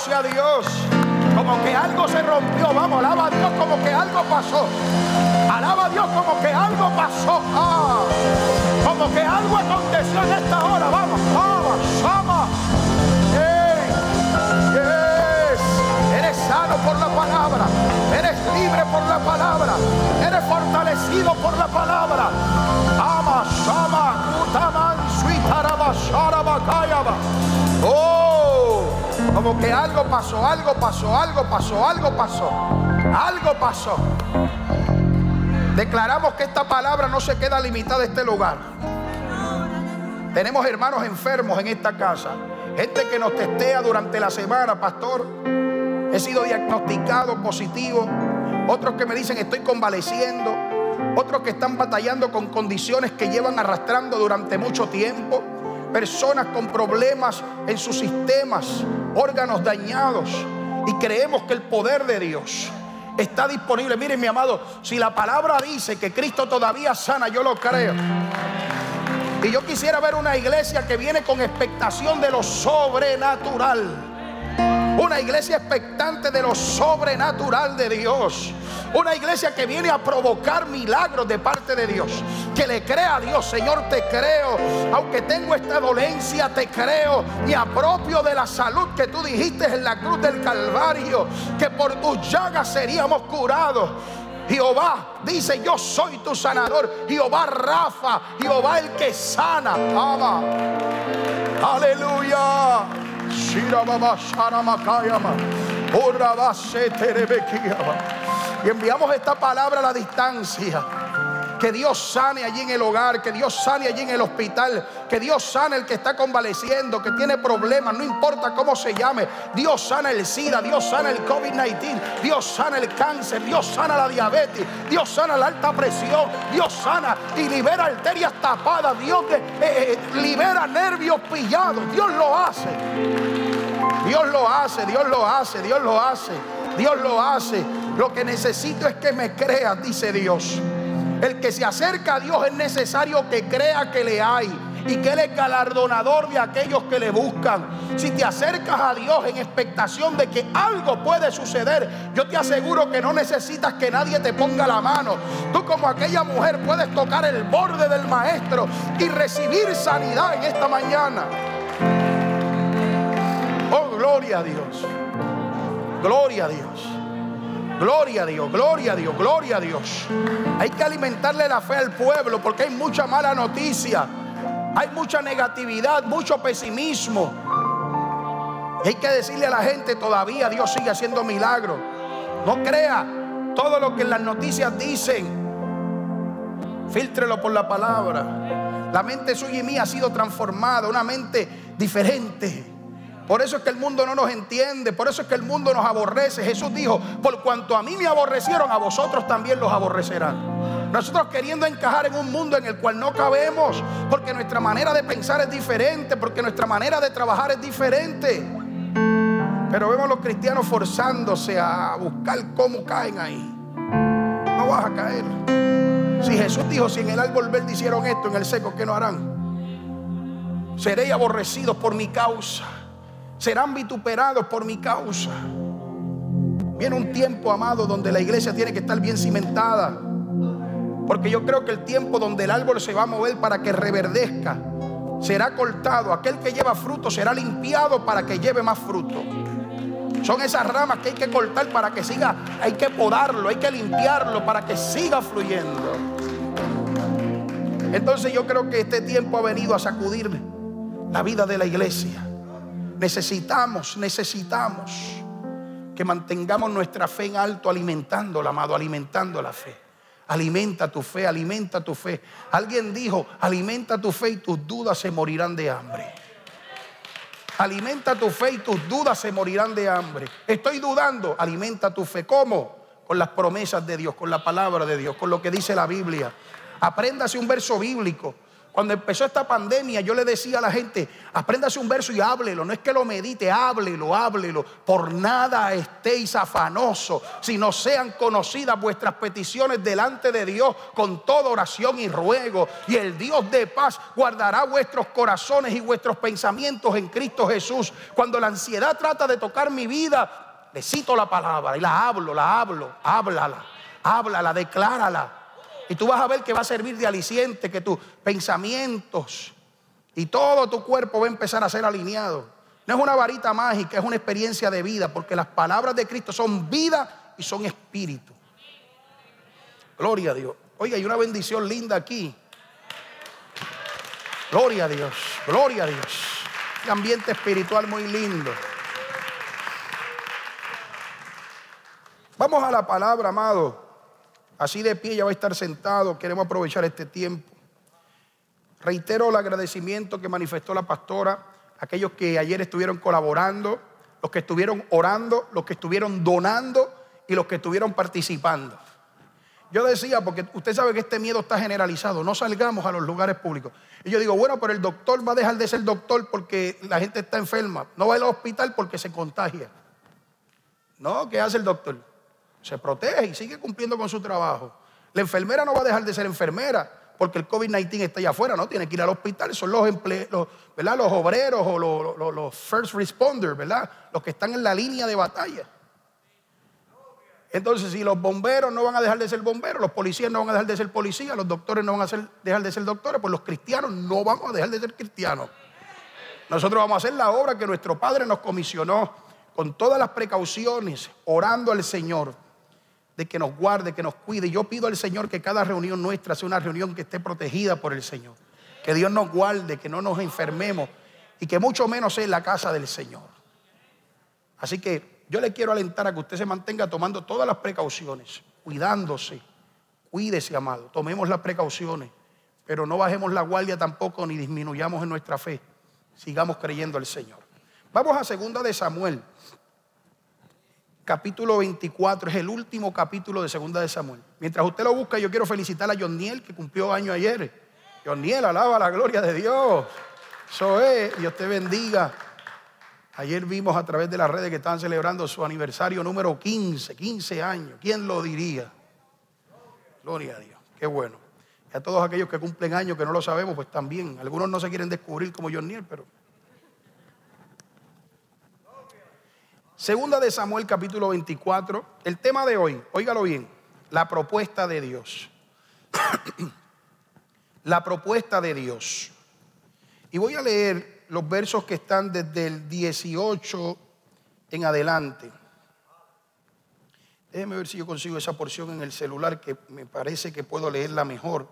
sea Dios. Como que algo se rompió. Vamos, alaba a Dios como que algo pasó. Alaba a Dios como que algo pasó. Ah, como que algo aconteció en esta hora. Vamos, vamos, vamos. Eres sano por la palabra. Eres libre por la palabra. Eres fortalecido por la palabra. Ama, utaman, suitaraba, sharaba, kayaba. Oh, como que algo pasó, algo pasó, algo pasó, algo pasó. Algo pasó. Declaramos que esta palabra no se queda limitada a este lugar. Tenemos hermanos enfermos en esta casa. Gente que nos testea durante la semana, pastor. He sido diagnosticado positivo. Otros que me dicen estoy convaleciendo. Otros que están batallando con condiciones que llevan arrastrando durante mucho tiempo. Personas con problemas en sus sistemas, órganos dañados. Y creemos que el poder de Dios está disponible. Miren mi amado, si la palabra dice que Cristo todavía sana, yo lo creo. Y yo quisiera ver una iglesia que viene con expectación de lo sobrenatural. Una iglesia expectante de lo sobrenatural de Dios. Una iglesia que viene a provocar milagros de parte de Dios. Que le crea a Dios, Señor, te creo. Aunque tengo esta dolencia, te creo. Me apropio de la salud que tú dijiste en la cruz del Calvario. Que por tus llagas seríamos curados. Jehová dice, yo soy tu sanador. Jehová Rafa, Jehová el que sana. Ama. Aleluya. Y enviamos esta palabra a la distancia. Que Dios sane allí en el hogar, que Dios sane allí en el hospital, que Dios sane el que está convaleciendo, que tiene problemas, no importa cómo se llame. Dios sana el SIDA, Dios sana el COVID-19, Dios sana el cáncer, Dios sana la diabetes, Dios sana la alta presión, Dios sana y libera arterias tapadas, Dios eh, eh, libera nervios pillados, Dios lo hace. Dios lo hace, Dios lo hace, Dios lo hace, Dios lo hace. Lo que necesito es que me creas, dice Dios. El que se acerca a Dios es necesario que crea que le hay y que Él es galardonador de aquellos que le buscan. Si te acercas a Dios en expectación de que algo puede suceder, yo te aseguro que no necesitas que nadie te ponga la mano. Tú como aquella mujer puedes tocar el borde del maestro y recibir sanidad en esta mañana. Oh, gloria a Dios. Gloria a Dios. Gloria a Dios, gloria a Dios, gloria a Dios. Hay que alimentarle la fe al pueblo porque hay mucha mala noticia. Hay mucha negatividad, mucho pesimismo. hay que decirle a la gente todavía Dios sigue haciendo milagros. No crea todo lo que las noticias dicen. Fíltrelo por la palabra. La mente suya y mía ha sido transformada, una mente diferente. Por eso es que el mundo no nos entiende, por eso es que el mundo nos aborrece. Jesús dijo, por cuanto a mí me aborrecieron, a vosotros también los aborrecerán. Nosotros queriendo encajar en un mundo en el cual no cabemos, porque nuestra manera de pensar es diferente, porque nuestra manera de trabajar es diferente. Pero vemos a los cristianos forzándose a buscar cómo caen ahí. No vas a caer. Si Jesús dijo, si en el árbol verde hicieron esto, en el seco, ¿qué no harán? Seréis aborrecidos por mi causa serán vituperados por mi causa. Viene un tiempo, amado, donde la iglesia tiene que estar bien cimentada. Porque yo creo que el tiempo donde el árbol se va a mover para que reverdezca será cortado. Aquel que lleva fruto será limpiado para que lleve más fruto. Son esas ramas que hay que cortar para que siga, hay que podarlo, hay que limpiarlo para que siga fluyendo. Entonces yo creo que este tiempo ha venido a sacudir la vida de la iglesia. Necesitamos, necesitamos que mantengamos nuestra fe en alto, alimentándola, amado, alimentando la fe. Alimenta tu fe, alimenta tu fe. Alguien dijo, alimenta tu fe y tus dudas se morirán de hambre. Alimenta tu fe y tus dudas se morirán de hambre. Estoy dudando, alimenta tu fe. ¿Cómo? Con las promesas de Dios, con la palabra de Dios, con lo que dice la Biblia. Apréndase un verso bíblico. Cuando empezó esta pandemia, yo le decía a la gente, apréndase un verso y háblelo. No es que lo medite, háblelo, háblelo. Por nada estéis afanosos, sino sean conocidas vuestras peticiones delante de Dios con toda oración y ruego. Y el Dios de paz guardará vuestros corazones y vuestros pensamientos en Cristo Jesús. Cuando la ansiedad trata de tocar mi vida, le cito la palabra y la hablo, la hablo, háblala, háblala, declárala. Y tú vas a ver que va a servir de aliciente, que tus pensamientos y todo tu cuerpo va a empezar a ser alineado. No es una varita mágica, es una experiencia de vida, porque las palabras de Cristo son vida y son espíritu. Gloria a Dios. Oiga, hay una bendición linda aquí. Gloria a Dios, gloria a Dios. Un ambiente espiritual muy lindo. Vamos a la palabra, amado. Así de pie ya va a estar sentado. Queremos aprovechar este tiempo. Reitero el agradecimiento que manifestó la pastora, aquellos que ayer estuvieron colaborando, los que estuvieron orando, los que estuvieron donando y los que estuvieron participando. Yo decía, porque usted sabe que este miedo está generalizado, no salgamos a los lugares públicos. Y yo digo, bueno, pero el doctor va a dejar de ser doctor porque la gente está enferma. No va al hospital porque se contagia. No, ¿qué hace el doctor? Se protege y sigue cumpliendo con su trabajo. La enfermera no va a dejar de ser enfermera porque el COVID-19 está allá afuera, no tiene que ir al hospital, son los, empleados, ¿verdad? los obreros o los, los, first responders, ¿verdad? los que están en la línea de batalla. Entonces, si los bomberos no van a dejar de ser bomberos, los policías no van a dejar de ser policías, los doctores no van a dejar de ser doctores, pues los cristianos no vamos a dejar de ser cristianos. Nosotros vamos a hacer la obra que nuestro Padre nos comisionó con todas las precauciones, orando al Señor de que nos guarde, que nos cuide. Yo pido al Señor que cada reunión nuestra sea una reunión que esté protegida por el Señor. Que Dios nos guarde, que no nos enfermemos y que mucho menos sea en la casa del Señor. Así que yo le quiero alentar a que usted se mantenga tomando todas las precauciones, cuidándose. Cuídese, amado. Tomemos las precauciones, pero no bajemos la guardia tampoco ni disminuyamos en nuestra fe. Sigamos creyendo al Señor. Vamos a segunda de Samuel capítulo 24, es el último capítulo de Segunda de Samuel. Mientras usted lo busca, yo quiero felicitar a John Niel, que cumplió año ayer. John Niel, alaba la gloria de Dios. Eso es, Dios te bendiga. Ayer vimos a través de las redes que estaban celebrando su aniversario número 15, 15 años. ¿Quién lo diría? Gloria a Dios, qué bueno. Y a todos aquellos que cumplen años que no lo sabemos, pues también. Algunos no se quieren descubrir como John Niel, pero Segunda de Samuel capítulo 24. El tema de hoy, óigalo bien, la propuesta de Dios. la propuesta de Dios. Y voy a leer los versos que están desde el 18 en adelante. Déjeme ver si yo consigo esa porción en el celular que me parece que puedo leerla mejor.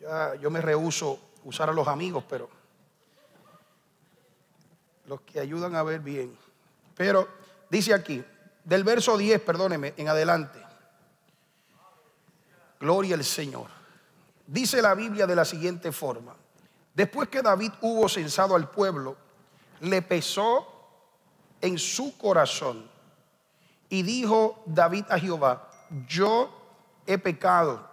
Ya, yo me rehuso usar a los amigos, pero los que ayudan a ver bien. Pero dice aquí, del verso 10, perdóneme, en adelante. Gloria al Señor. Dice la Biblia de la siguiente forma. Después que David hubo censado al pueblo, le pesó en su corazón. Y dijo David a Jehová, yo he pecado.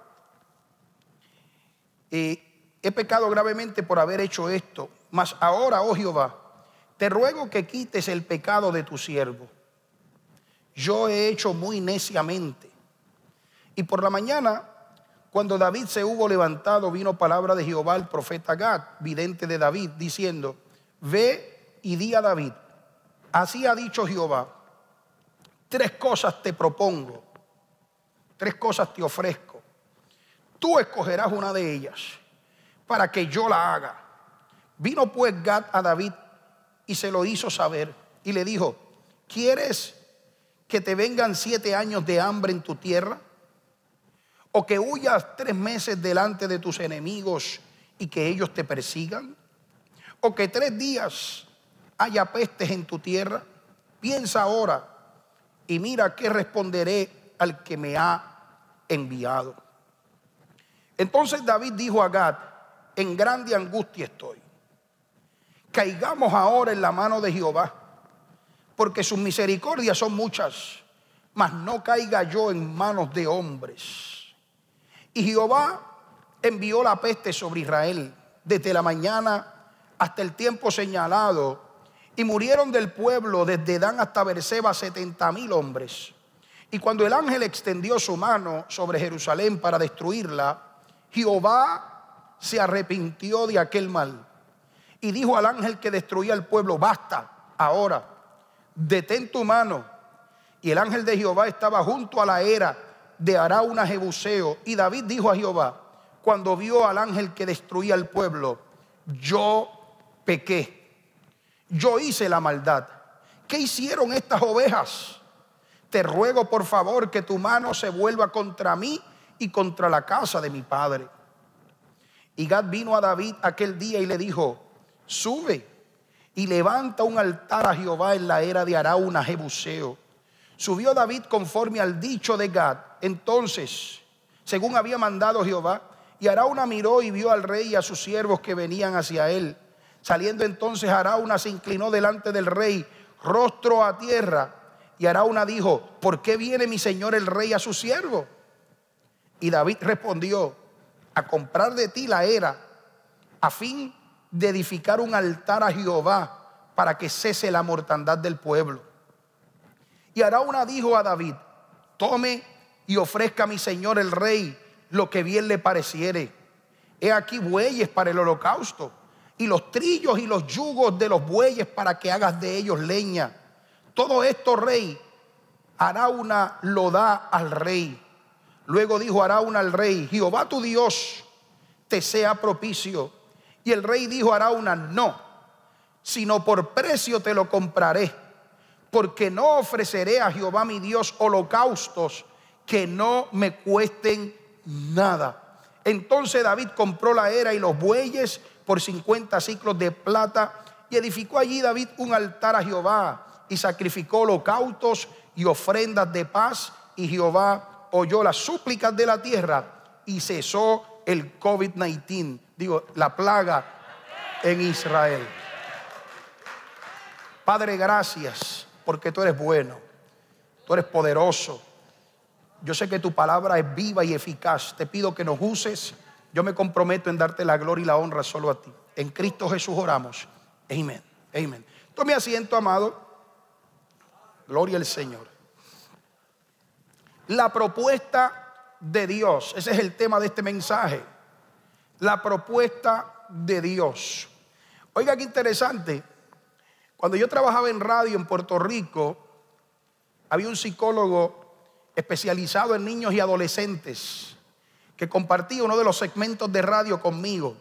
he pecado gravemente por haber hecho esto. Mas ahora, oh Jehová, te ruego que quites el pecado de tu siervo. Yo he hecho muy neciamente. Y por la mañana, cuando David se hubo levantado, vino palabra de Jehová al profeta Gad, vidente de David, diciendo, ve y di a David, así ha dicho Jehová, tres cosas te propongo, tres cosas te ofrezco. Tú escogerás una de ellas para que yo la haga. Vino pues Gad a David y se lo hizo saber. Y le dijo, ¿quieres que te vengan siete años de hambre en tu tierra? ¿O que huyas tres meses delante de tus enemigos y que ellos te persigan? ¿O que tres días haya pestes en tu tierra? Piensa ahora y mira qué responderé al que me ha enviado. Entonces David dijo a Gad, en grande angustia estoy caigamos ahora en la mano de Jehová, porque sus misericordias son muchas, mas no caiga yo en manos de hombres. Y Jehová envió la peste sobre Israel desde la mañana hasta el tiempo señalado y murieron del pueblo desde Dan hasta Berseba setenta mil hombres. Y cuando el ángel extendió su mano sobre Jerusalén para destruirla, Jehová se arrepintió de aquel mal y dijo al ángel que destruía el pueblo, basta, ahora, detén tu mano. Y el ángel de Jehová estaba junto a la era de Arauna Jebuseo. Y David dijo a Jehová, cuando vio al ángel que destruía el pueblo, yo pequé, yo hice la maldad. ¿Qué hicieron estas ovejas? Te ruego por favor que tu mano se vuelva contra mí y contra la casa de mi padre. Y Gad vino a David aquel día y le dijo, sube y levanta un altar a Jehová en la era de Arauna Jebuseo. Subió David conforme al dicho de Gad. Entonces, según había mandado Jehová, y Arauna miró y vio al rey y a sus siervos que venían hacia él. Saliendo entonces Arauna se inclinó delante del rey, rostro a tierra. Y Arauna dijo, ¿por qué viene mi señor el rey a su siervo? Y David respondió, a comprar de ti la era, a fin de edificar un altar a Jehová para que cese la mortandad del pueblo. Y Arauna dijo a David, tome y ofrezca a mi señor el rey lo que bien le pareciere. He aquí bueyes para el holocausto y los trillos y los yugos de los bueyes para que hagas de ellos leña. Todo esto, rey, Arauna lo da al rey. Luego dijo Arauna al rey, Jehová tu Dios te sea propicio. Y el rey dijo a Arauna, no, sino por precio te lo compraré, porque no ofreceré a Jehová mi Dios holocaustos que no me cuesten nada. Entonces David compró la era y los bueyes por 50 ciclos de plata y edificó allí David un altar a Jehová y sacrificó holocaustos y ofrendas de paz y Jehová oyó las súplicas de la tierra y cesó el COVID-19, digo, la plaga en Israel. Padre, gracias porque tú eres bueno, tú eres poderoso yo sé que tu palabra es viva y eficaz. Te pido que nos uses. Yo me comprometo en darte la gloria y la honra solo a ti. En Cristo Jesús oramos. Amén. Amén. Tome asiento, amado. Gloria al Señor. La propuesta de Dios. Ese es el tema de este mensaje. La propuesta de Dios. Oiga, qué interesante. Cuando yo trabajaba en radio en Puerto Rico, había un psicólogo especializado en niños y adolescentes, que compartía uno de los segmentos de radio conmigo.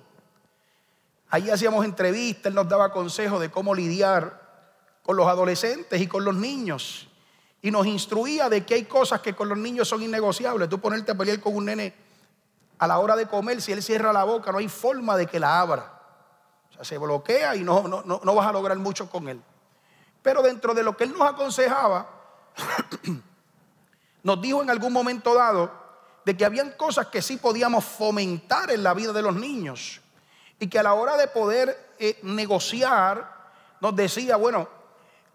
Ahí hacíamos entrevistas, él nos daba consejos de cómo lidiar con los adolescentes y con los niños. Y nos instruía de que hay cosas que con los niños son innegociables. Tú ponerte a pelear con un nene a la hora de comer, si él cierra la boca, no hay forma de que la abra. O sea, se bloquea y no, no, no vas a lograr mucho con él. Pero dentro de lo que él nos aconsejaba, nos dijo en algún momento dado de que habían cosas que sí podíamos fomentar en la vida de los niños y que a la hora de poder eh, negociar nos decía, bueno,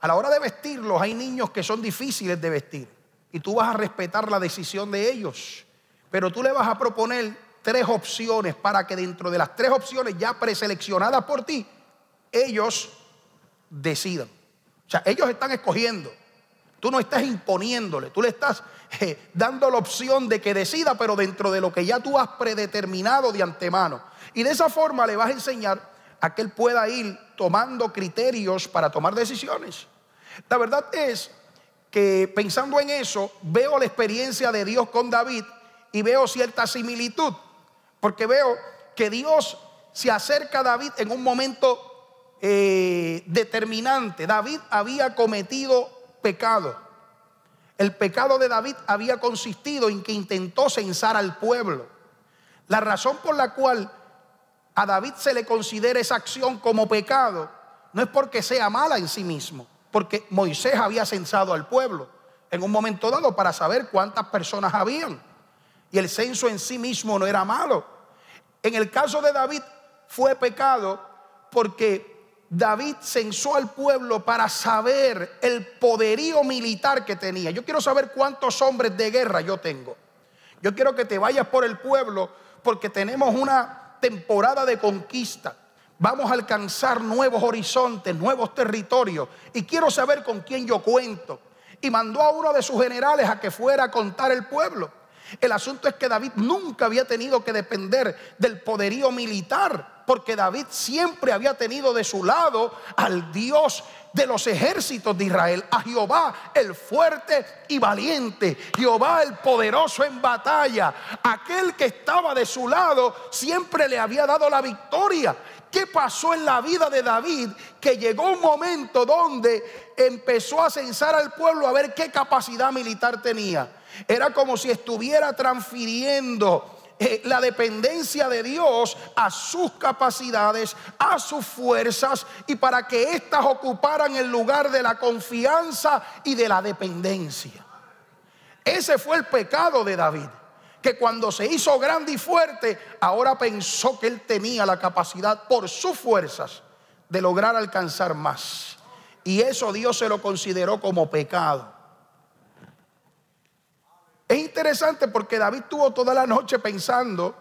a la hora de vestirlos hay niños que son difíciles de vestir y tú vas a respetar la decisión de ellos, pero tú le vas a proponer tres opciones para que dentro de las tres opciones ya preseleccionadas por ti, ellos decidan. O sea, ellos están escogiendo. Tú no estás imponiéndole, tú le estás eh, dando la opción de que decida, pero dentro de lo que ya tú has predeterminado de antemano. Y de esa forma le vas a enseñar a que él pueda ir tomando criterios para tomar decisiones. La verdad es que pensando en eso, veo la experiencia de Dios con David y veo cierta similitud, porque veo que Dios se acerca a David en un momento eh, determinante. David había cometido pecado. El pecado de David había consistido en que intentó censar al pueblo. La razón por la cual a David se le considera esa acción como pecado no es porque sea mala en sí mismo, porque Moisés había censado al pueblo en un momento dado para saber cuántas personas habían. Y el censo en sí mismo no era malo. En el caso de David fue pecado porque David censó al pueblo para saber el poderío militar que tenía. Yo quiero saber cuántos hombres de guerra yo tengo. Yo quiero que te vayas por el pueblo porque tenemos una temporada de conquista. Vamos a alcanzar nuevos horizontes, nuevos territorios. Y quiero saber con quién yo cuento. Y mandó a uno de sus generales a que fuera a contar el pueblo. El asunto es que David nunca había tenido que depender del poderío militar, porque David siempre había tenido de su lado al Dios de los ejércitos de Israel, a Jehová el fuerte y valiente, Jehová el poderoso en batalla, aquel que estaba de su lado siempre le había dado la victoria. ¿Qué pasó en la vida de David? Que llegó un momento donde empezó a censar al pueblo a ver qué capacidad militar tenía. Era como si estuviera transfiriendo eh, la dependencia de Dios a sus capacidades, a sus fuerzas y para que éstas ocuparan el lugar de la confianza y de la dependencia. Ese fue el pecado de David, que cuando se hizo grande y fuerte, ahora pensó que él tenía la capacidad por sus fuerzas de lograr alcanzar más. Y eso Dios se lo consideró como pecado. Es interesante porque David tuvo toda la noche pensando,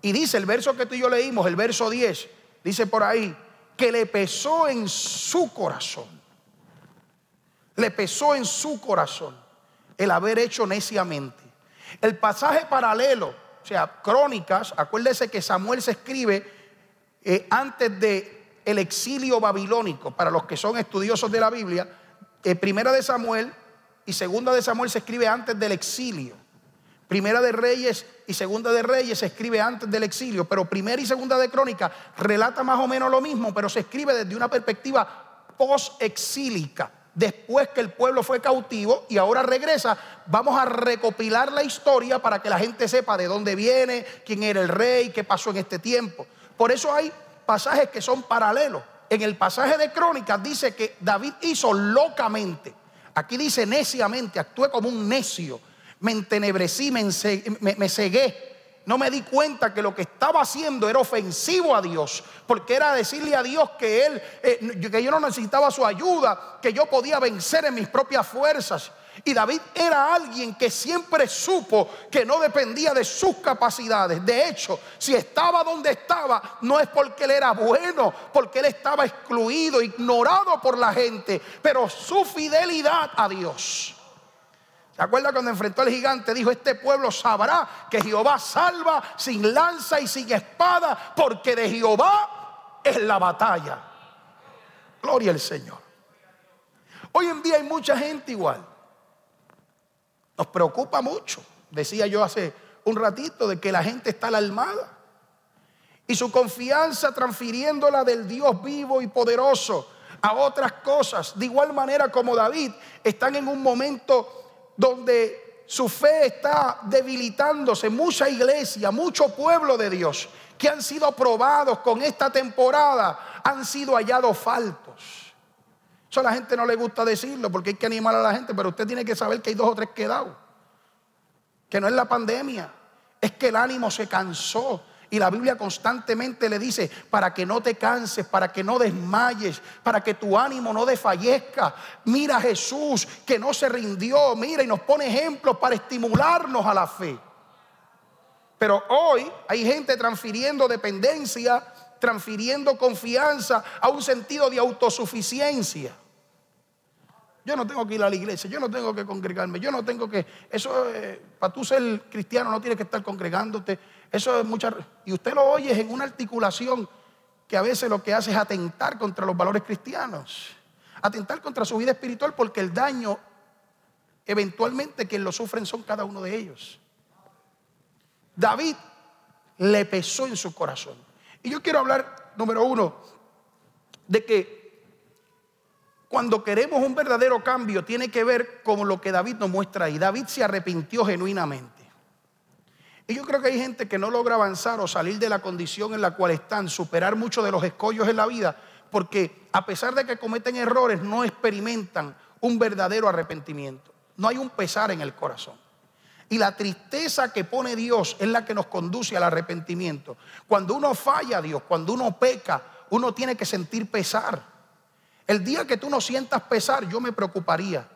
y dice el verso que tú y yo leímos, el verso 10, dice por ahí, que le pesó en su corazón. Le pesó en su corazón el haber hecho neciamente. El pasaje paralelo, o sea, crónicas, acuérdese que Samuel se escribe eh, antes de el exilio babilónico, para los que son estudiosos de la Biblia, eh, primera de Samuel y segunda de Samuel se escribe antes del exilio. Primera de Reyes y segunda de Reyes se escribe antes del exilio, pero primera y segunda de Crónica relata más o menos lo mismo, pero se escribe desde una perspectiva post-exílica. Después que el pueblo fue cautivo y ahora regresa, vamos a recopilar la historia para que la gente sepa de dónde viene, quién era el rey, qué pasó en este tiempo. Por eso hay pasajes que son paralelos. En el pasaje de Crónicas dice que David hizo locamente. Aquí dice neciamente, actué como un necio. Me entenebrecí, me, cegué. No me di cuenta que lo que estaba haciendo era ofensivo a Dios, porque era decirle a Dios que él, eh, que yo no necesitaba su ayuda, que yo podía vencer en mis propias fuerzas. Y David era alguien que siempre supo que no dependía de sus capacidades. De hecho, si estaba donde estaba, no es porque él era bueno, porque él estaba excluido, ignorado por la gente, pero su fidelidad a Dios. ¿Se acuerda cuando enfrentó al gigante? Dijo, este pueblo sabrá que Jehová salva sin lanza y sin espada, porque de Jehová es la batalla. Gloria al Señor. Hoy en día hay mucha gente igual nos preocupa mucho, decía yo hace un ratito, de que la gente está alarmada. Y su confianza transfiriéndola del Dios vivo y poderoso a otras cosas. De igual manera como David, están en un momento donde su fe está debilitándose. Mucha iglesia, mucho pueblo de Dios que han sido probados con esta temporada han sido hallados faltos. Eso a la gente no le gusta decirlo porque hay que animar a la gente, pero usted tiene que saber que hay dos o tres quedados. Que no es la pandemia, es que el ánimo se cansó. Y la Biblia constantemente le dice, para que no te canses, para que no desmayes, para que tu ánimo no desfallezca. Mira a Jesús que no se rindió, mira y nos pone ejemplos para estimularnos a la fe. Pero hoy hay gente transfiriendo dependencia, transfiriendo confianza a un sentido de autosuficiencia. Yo no tengo que ir a la iglesia, yo no tengo que congregarme, yo no tengo que... Eso, eh, para tú ser cristiano no tienes que estar congregándote. Eso es mucha... Y usted lo oye en una articulación que a veces lo que hace es atentar contra los valores cristianos. Atentar contra su vida espiritual porque el daño, eventualmente, quien lo sufren son cada uno de ellos. David le pesó en su corazón. Y yo quiero hablar, número uno, de que cuando queremos un verdadero cambio, tiene que ver con lo que David nos muestra ahí. David se arrepintió genuinamente. Y yo creo que hay gente que no logra avanzar o salir de la condición en la cual están, superar muchos de los escollos en la vida, porque a pesar de que cometen errores, no experimentan un verdadero arrepentimiento. No hay un pesar en el corazón. Y la tristeza que pone Dios es la que nos conduce al arrepentimiento. Cuando uno falla a Dios, cuando uno peca, uno tiene que sentir pesar. El día que tú no sientas pesar, yo me preocuparía.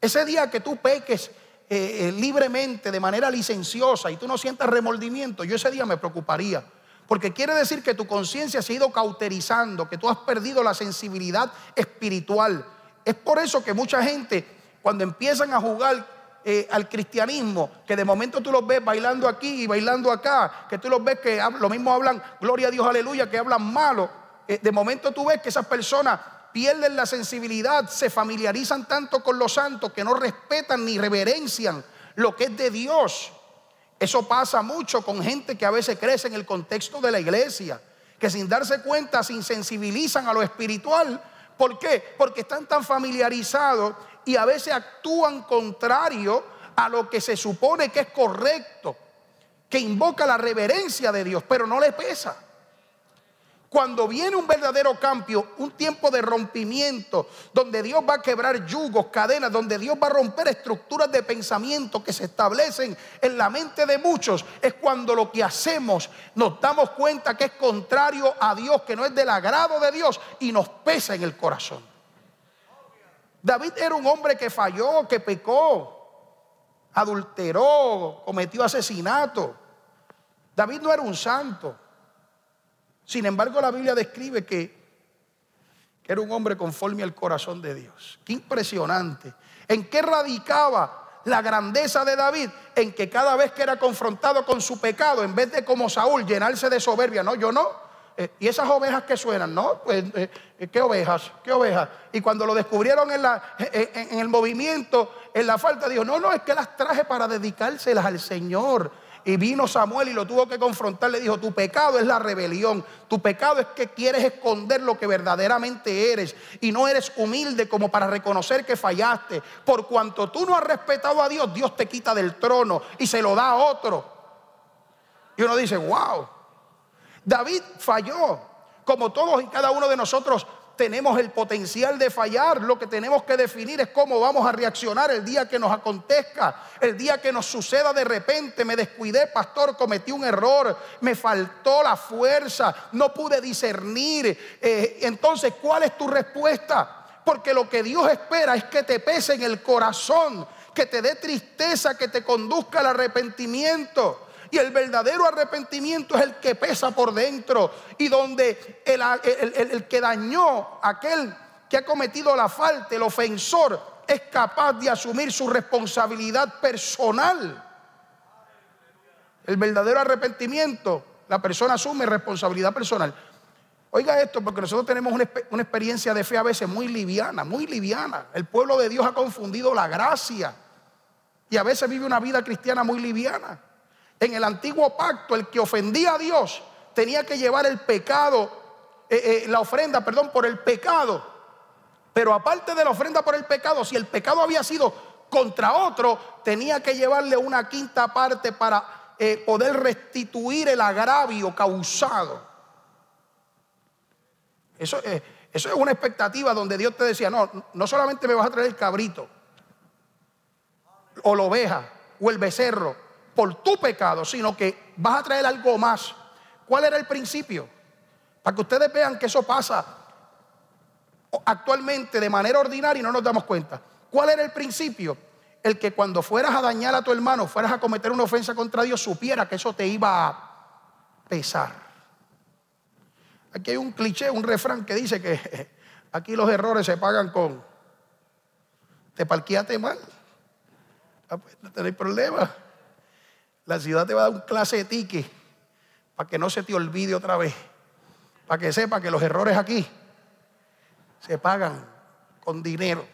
Ese día que tú peques eh, eh, libremente, de manera licenciosa, y tú no sientas remordimiento, yo ese día me preocuparía. Porque quiere decir que tu conciencia se ha ido cauterizando, que tú has perdido la sensibilidad espiritual. Es por eso que mucha gente, cuando empiezan a jugar eh, al cristianismo, que de momento tú los ves bailando aquí y bailando acá, que tú los ves que lo mismo hablan, gloria a Dios, aleluya, que hablan malo. de momento tú ves que esas personas pierden la sensibilidad, se familiarizan tanto con los santos que no respetan ni reverencian lo que es de Dios. Eso pasa mucho con gente que a veces crece en el contexto de la iglesia, que sin darse cuenta se insensibilizan a lo espiritual. ¿Por qué? Porque están tan familiarizados y a veces actúan contrario a lo que se supone que es correcto, que invoca la reverencia de Dios, pero no le pesa. Cuando viene un verdadero cambio, un tiempo de rompimiento, donde Dios va a quebrar yugos, cadenas, donde Dios va a romper estructuras de pensamiento que se establecen en la mente de muchos, es cuando lo que hacemos nos damos cuenta que es contrario a Dios, que no es del agrado de Dios y nos pesa en el corazón. David era un hombre que falló, que pecó, adulteró, cometió asesinato. David no era un santo. Sin embargo, la Biblia describe que, era un hombre conforme al corazón de Dios. Qué impresionante. ¿En qué radicaba la grandeza de David? En que cada vez que era confrontado con su pecado, en vez de como Saúl llenarse de soberbia, no, yo no. Eh, y esas ovejas que suenan, ¿no? Pues, eh, ¿qué ovejas? ¿Qué ovejas? Y cuando lo descubrieron en, en el movimiento, en la falta, dijo, no, no, es que las traje para dedicárselas al Señor. Y vino Samuel y lo tuvo que confrontar. Le dijo, tu pecado es la rebelión. Tu pecado es que quieres esconder lo que verdaderamente eres. Y no eres humilde como para reconocer que fallaste. Por cuanto tú no has respetado a Dios, Dios te quita del trono y se lo da a otro. Y uno dice, wow. David falló. Como todos y cada uno de nosotros tenemos el potencial de fallar. Lo que tenemos que definir es cómo vamos a reaccionar el día que nos acontezca, el día que nos suceda de repente. Me descuidé, pastor, cometí un error, me faltó la fuerza, no pude discernir. Eh, entonces, ¿cuál es tu respuesta? Porque lo que Dios espera es que te pese en el corazón, que te dé tristeza, que te conduzca al arrepentimiento. Y el verdadero arrepentimiento es el que pesa por dentro y donde el, que dañó, aquel que ha cometido la falta, el ofensor, es capaz de asumir su responsabilidad personal. El verdadero arrepentimiento, la persona asume responsabilidad personal. Oiga esto, porque nosotros tenemos una, una, experiencia de fe a veces muy liviana, muy liviana. El pueblo de Dios ha confundido la gracia y a veces vive una vida cristiana muy liviana. En el antiguo pacto, el que ofendía a Dios tenía que llevar el pecado, eh, eh, la ofrenda, perdón, por el pecado. Pero aparte de la ofrenda por el pecado, si el pecado había sido contra otro, tenía que llevarle una quinta parte para eh, poder restituir el agravio causado. Eso, eso es una expectativa donde Dios te decía, no, no solamente me vas a traer el cabrito, o la oveja, o el becerro, por tu pecado, sino que vas a traer algo más. ¿Cuál era el principio? Para que ustedes vean que eso pasa actualmente de manera ordinaria y no nos damos cuenta. ¿Cuál era el principio? El que cuando fueras a dañar a tu hermano, fueras a cometer una ofensa contra Dios, supiera que eso te iba a pesar. Aquí hay un cliché, un refrán que dice que aquí los errores se pagan con te parqueaste mal. Ah, pues, no tenéis problema. La ciudad te va a dar un clase de tique para que no se te olvide otra vez. Para que sepa que los errores aquí se pagan con dinero.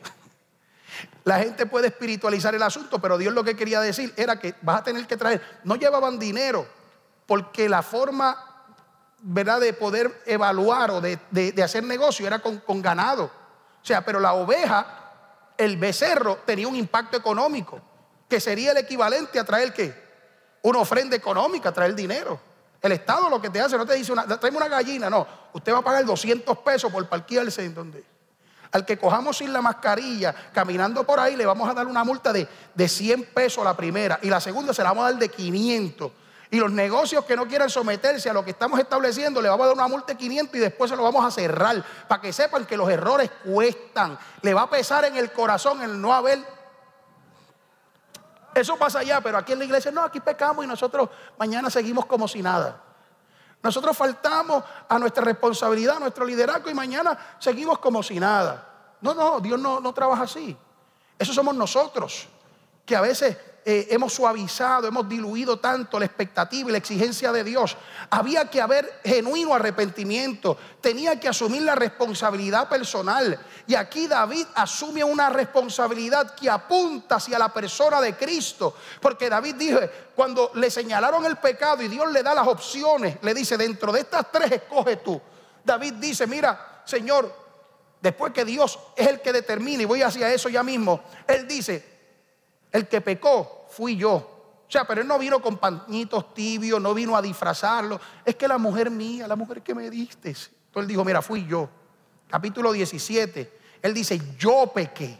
La gente puede espiritualizar el asunto, pero Dios lo que quería decir era que vas a tener que traer. No llevaban dinero, porque la forma, ¿verdad?, de poder evaluar o de, hacer negocio era con, con ganado. O sea, pero la oveja, el becerro, tenía un impacto económico, que sería el equivalente a traer qué? Una ofrenda económica, traer dinero. El Estado lo que te hace, no te dice, una, tráeme una gallina, no. Usted va a pagar 200 pesos por parquearse en donde. Al que cojamos sin la mascarilla, caminando por ahí, le vamos a dar una multa de, de 100 pesos la primera y la segunda se la vamos a dar de 500. Y los negocios que no quieran someterse a lo que estamos estableciendo, le vamos a dar una multa de 500 y después se lo vamos a cerrar. Para que sepan que los errores cuestan. Le va a pesar en el corazón el no haber Eso pasa allá, pero aquí en la iglesia no, aquí pecamos y nosotros mañana seguimos como si nada. Nosotros faltamos a nuestra responsabilidad, a nuestro liderazgo y mañana seguimos como si nada. No, no, Dios no, no trabaja así. Eso somos nosotros, que a veces eh, hemos suavizado, hemos diluido tanto la expectativa y la exigencia de Dios. Había que haber genuino arrepentimiento, tenía que asumir la responsabilidad personal. Y aquí David asume una responsabilidad que apunta hacia la persona de Cristo. Porque David dijo, cuando le señalaron el pecado y Dios le da las opciones, le dice, dentro de estas tres escoge tú. David dice, mira, Señor, después que Dios es el que determina, y voy hacia eso ya mismo, Él dice, el que pecó fui yo. O sea, pero él no vino con pañitos tibios, no vino a disfrazarlo. Es que la mujer mía, la mujer que me diste. Entonces él dijo, mira, fui yo. Capítulo 17. Él dice, yo pequé.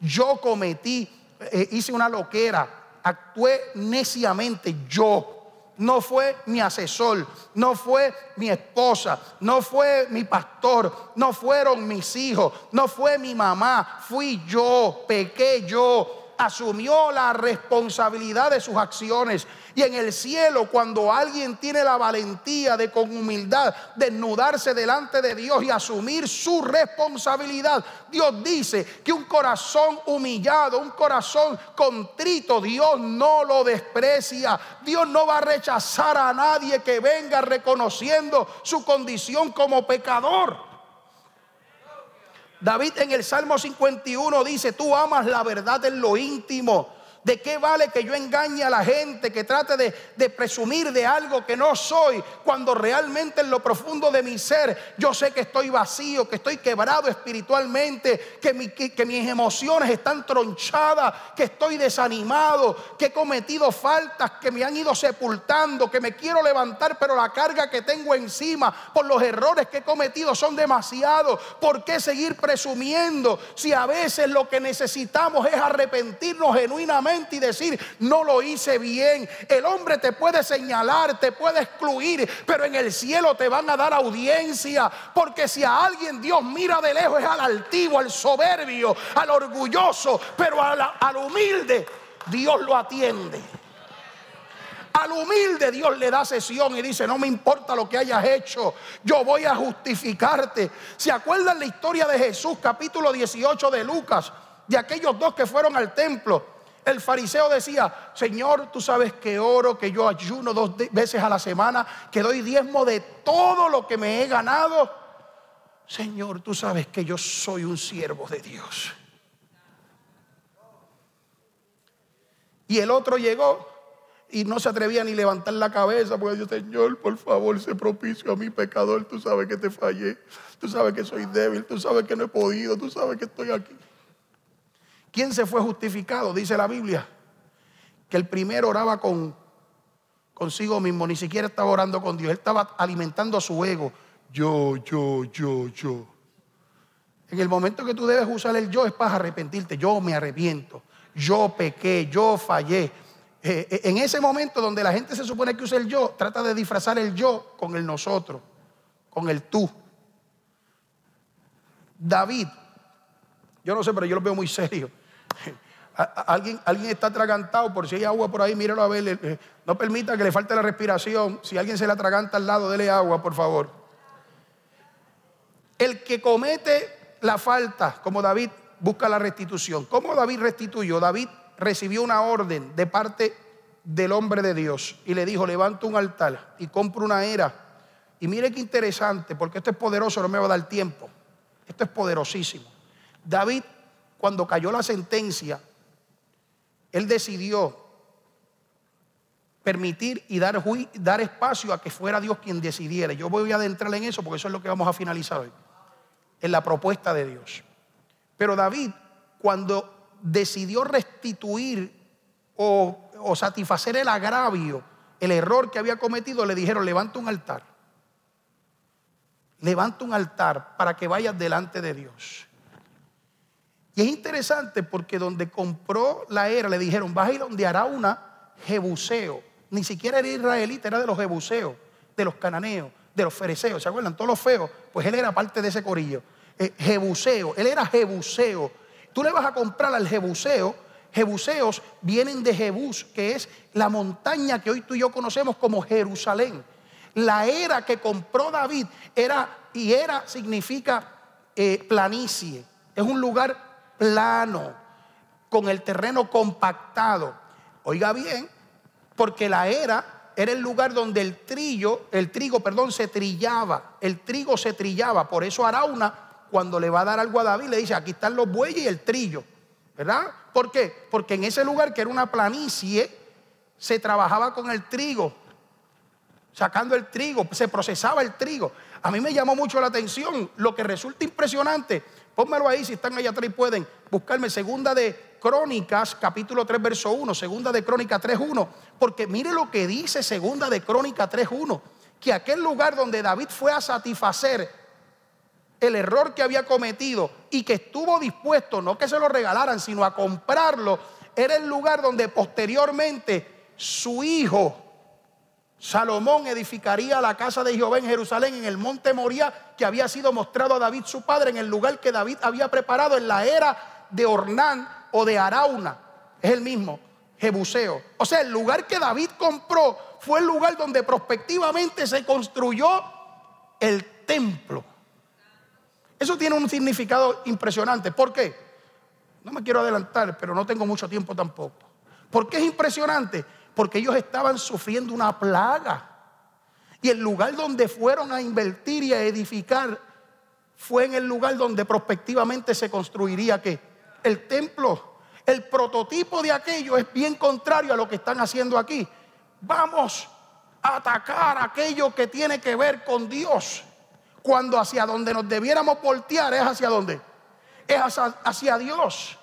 Yo cometí, eh, hice una loquera, actué neciamente yo. No fue mi asesor, no fue mi esposa, no fue mi pastor, no fueron mis hijos, no fue mi mamá, fui yo, pequé yo, asumió la responsabilidad de sus acciones. Y en el cielo, cuando alguien tiene la valentía de con humildad desnudarse delante de Dios y asumir su responsabilidad, Dios dice que un corazón humillado, un corazón contrito, Dios no lo desprecia. Dios no va a rechazar a nadie que venga reconociendo su condición como pecador. David en el Salmo 51 dice, tú amas la verdad en lo íntimo ¿De qué vale que yo engañe a la gente, que trate de, presumir de algo que no soy, cuando realmente en lo profundo de mi ser yo sé que estoy vacío, que estoy quebrado espiritualmente, que, mis emociones están tronchadas, que estoy desanimado, que he cometido faltas que me han ido sepultando, que me quiero levantar, pero la carga que tengo encima por los errores que he cometido son demasiados. ¿Por qué seguir presumiendo si a veces lo que necesitamos es arrepentirnos genuinamente? Y decir, no lo hice bien. El hombre te puede señalar, te puede excluir, pero en el cielo te van a dar audiencia. Porque si a alguien Dios mira de lejos es al altivo, al soberbio, al orgulloso, pero al, humilde Dios lo atiende. Al humilde Dios le da sesión y dice, no me importa lo que hayas hecho, yo voy a justificarte. ¿Se acuerdan la historia de Jesús, capítulo 18 de Lucas? De aquellos dos que fueron al templo el fariseo decía, Señor, tú sabes que oro, que yo ayuno dos veces a la semana, que doy diezmo de todo lo que me he ganado. Señor, tú sabes que yo soy un siervo de Dios. Y el otro llegó y no se atrevía ni levantar la cabeza porque dijo, Señor, por favor, se propicio a mi pecador. Tú sabes que te fallé, tú sabes que soy débil, tú sabes que no he podido, tú sabes que estoy aquí. ¿Quién se fue justificado? Dice la Biblia. Que el primero oraba con, consigo mismo, ni siquiera estaba orando con Dios. Él estaba alimentando su ego. Yo, yo, yo, yo. En el momento que tú debes usar el yo es para arrepentirte. Yo me arrepiento. Yo pequé, yo fallé. Eh, eh, en ese momento donde la gente se supone que usa el yo, trata de disfrazar el yo con el nosotros, con el tú. David, yo no sé, pero yo lo veo muy serio. Alguien, está atragantado, por si hay agua por ahí, míralo a ver. No permita que le falte la respiración. Si alguien se le atraganta al lado, dele agua, por favor. El que comete la falta, como David, busca la restitución. ¿Cómo David restituyó? David recibió una orden de parte del hombre de Dios y le dijo, levanta un altar y compra una era. Y mire qué interesante, porque esto es poderoso, no me va a dar tiempo. Esto es poderosísimo. David cuando cayó la sentencia, él decidió permitir y dar, dar espacio a que fuera Dios quien decidiera. Yo voy a adentrar en eso porque eso es lo que vamos a finalizar hoy, en la propuesta de Dios. Pero David, cuando decidió restituir o, o satisfacer el agravio, el error que había cometido, le dijeron, levanta un altar. Levanta un altar para que vayas delante de Dios. Y es interesante porque donde compró la era le dijeron, vas a ir donde hará una jebuseo. Ni siquiera era israelita, era de los jebuseos, de los cananeos, de los fereceos. ¿Se acuerdan? Todos los feos. Pues él era parte de ese corillo. Eh, jebuseo, él era jebuseo. Tú le vas a comprar al jebuseo jebuseos vienen de Jebús, que es la montaña que hoy tú y yo conocemos como Jerusalén. La era que compró David era, y era significa eh, planicie, es un lugar plano, con el terreno compactado. Oiga bien, porque la era era el lugar donde el trillo, el trigo, perdón, se trillaba, el trigo se trillaba, por eso Arauna cuando le va a dar algo a David le dice, aquí están los bueyes y el trillo, ¿verdad? ¿Por qué? Porque en ese lugar que era una planicie se trabajaba con el trigo, sacando el trigo, se procesaba el trigo. A mí me llamó mucho la atención, lo que resulta impresionante, pónmelo ahí si están allá atrás y pueden buscarme. Segunda de Crónicas, capítulo 3, verso 1, segunda de Crónicas 3, 1, porque mire lo que dice segunda de Crónicas 3, 1, que aquel lugar donde David fue a satisfacer el error que había cometido y que estuvo dispuesto, no que se lo regalaran, sino a comprarlo, era el lugar donde posteriormente su hijo, Salomón edificaría la casa de Jehová en Jerusalén, en el monte Moría, que había sido mostrado a David su padre, en el lugar que David había preparado en la era de Ornán o de Arauna. Es el mismo, Jebuseo. O sea, el lugar que David compró fue el lugar donde prospectivamente se construyó el templo. Eso tiene un significado impresionante. ¿Por qué? No me quiero adelantar, pero no tengo mucho tiempo tampoco. ¿Por qué es impresionante? Porque ellos estaban sufriendo una plaga. Y el lugar donde fueron a invertir y a edificar fue en el lugar donde prospectivamente se construiría ¿qué? el templo. El prototipo de aquello es bien contrario a lo que están haciendo aquí. Vamos a atacar aquello que tiene que ver con Dios. Cuando hacia donde nos debiéramos voltear es hacia dónde? Es hacia Dios.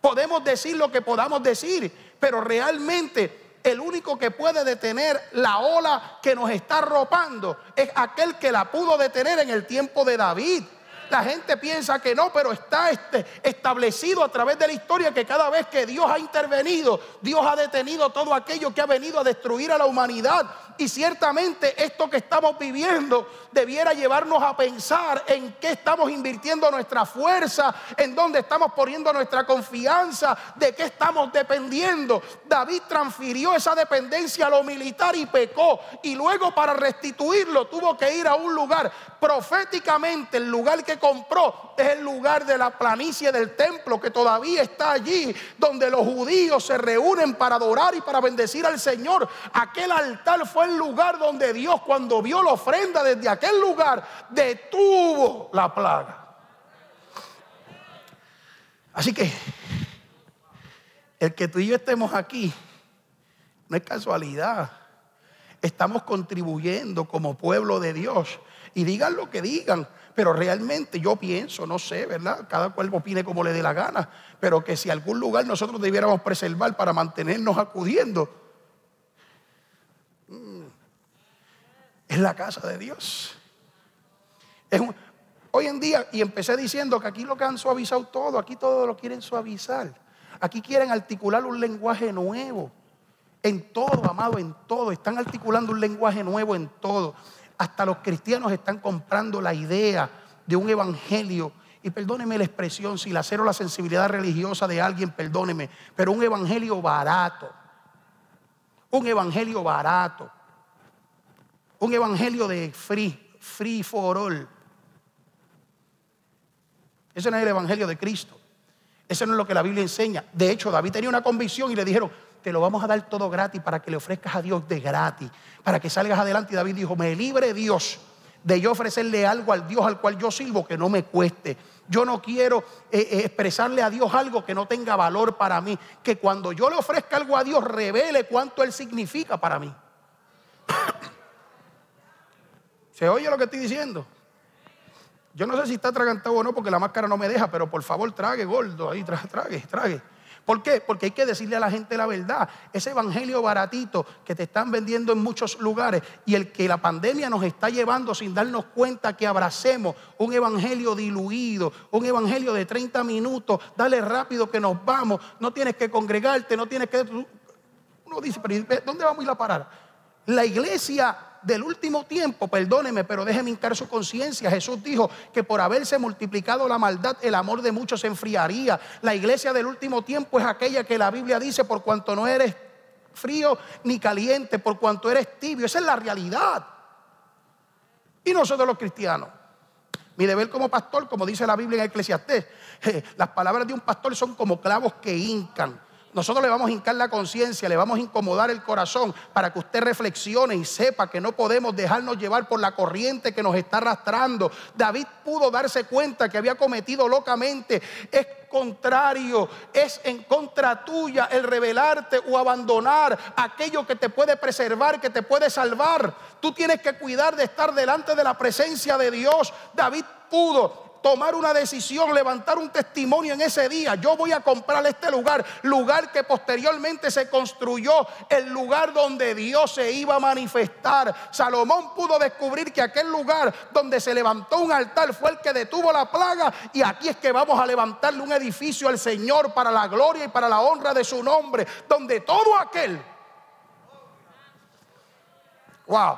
Podemos decir lo que podamos decir, pero realmente el único que puede detener la ola que nos está arropando es aquel que la pudo detener en el tiempo de David. La gente piensa que no, pero está este, establecido a través de la historia que cada vez que Dios ha intervenido, Dios ha detenido todo aquello que ha venido a destruir a la humanidad. Y ciertamente esto que estamos viviendo debiera llevarnos a pensar en qué estamos invirtiendo nuestra fuerza, en dónde estamos poniendo nuestra confianza, de qué estamos dependiendo. David transfirió esa dependencia a lo militar y pecó. Y luego para restituirlo tuvo que ir a un lugar. Proféticamente el lugar que compró es el lugar de la planicie del templo que todavía está allí, donde los judíos se reúnen para adorar y para bendecir al Señor. Aquel altar fue el lugar donde Dios cuando vio la ofrenda desde aquel lugar detuvo la plaga. Así que el que tú y yo estemos aquí no es casualidad. Estamos contribuyendo como pueblo de Dios. Y digan lo que digan, pero realmente yo pienso, no sé, ¿verdad? Cada cual opine como le dé la gana, pero que si algún lugar nosotros debiéramos preservar para mantenernos acudiendo, es la casa de Dios. hoy en día, y empecé diciendo que aquí lo que han suavizado todo, aquí todo lo quieren suavizar. Aquí quieren articular un lenguaje nuevo. En todo, amado, en todo. Están articulando un lenguaje nuevo en todo. Hasta los cristianos están comprando la idea de un evangelio. Y perdóneme la expresión, si la cero la sensibilidad religiosa de alguien, perdóneme, pero un evangelio barato. Un evangelio barato un evangelio de free, free for all. Ese no es el evangelio de Cristo. Ese no es lo que la Biblia enseña. De hecho, David tenía una convicción y le dijeron, te lo vamos a dar todo gratis para que le ofrezcas a Dios de gratis, para que salgas adelante. Y David dijo, me libre Dios de yo ofrecerle algo al Dios al cual yo sirvo que no me cueste. Yo no quiero eh, eh, expresarle a Dios algo que no tenga valor para mí. Que cuando yo le ofrezca algo a Dios, revele cuánto Él significa para mí. ¿Se oye lo que estoy diciendo? Yo no sé si está atragantado o no porque la máscara no me deja, pero por favor trague gordo, ahí trague, trague. ¿Por qué? Porque hay que decirle a la gente la verdad. Ese evangelio baratito que te están vendiendo en muchos lugares y el que la pandemia nos está llevando sin darnos cuenta que abracemos un evangelio diluido, un evangelio de 30 minutos, dale rápido que nos vamos, no tienes que congregarte, no tienes que... Uno dice, pero ¿dónde vamos a ir a parar? La iglesia del último tiempo, perdóneme, pero déjeme hincar su conciencia. Jesús dijo que por haberse multiplicado la maldad, el amor de muchos se enfriaría. La iglesia del último tiempo es aquella que la Biblia dice, por cuanto no eres frío ni caliente, por cuanto eres tibio. Esa es la realidad. Y nosotros los cristianos. Mi deber como pastor, como dice la Biblia en Eclesiastés, las palabras de un pastor son como clavos que hincan. Nosotros le vamos a hincar la conciencia, le vamos a incomodar el corazón para que usted reflexione y sepa que no podemos dejarnos llevar por la corriente que nos está arrastrando. David pudo darse cuenta que había cometido locamente. Es contrario, es en contra tuya el revelarte o abandonar aquello que te puede preservar, que te puede salvar. Tú tienes que cuidar de estar delante de la presencia de Dios. David pudo tomar una decisión, levantar un testimonio en ese día. Yo voy a comprar este lugar, lugar que posteriormente se construyó, el lugar donde Dios se iba a manifestar. Salomón pudo descubrir que aquel lugar donde se levantó un altar fue el que detuvo la plaga y aquí es que vamos a levantarle un edificio al Señor para la gloria y para la honra de su nombre, donde todo aquel... Wow.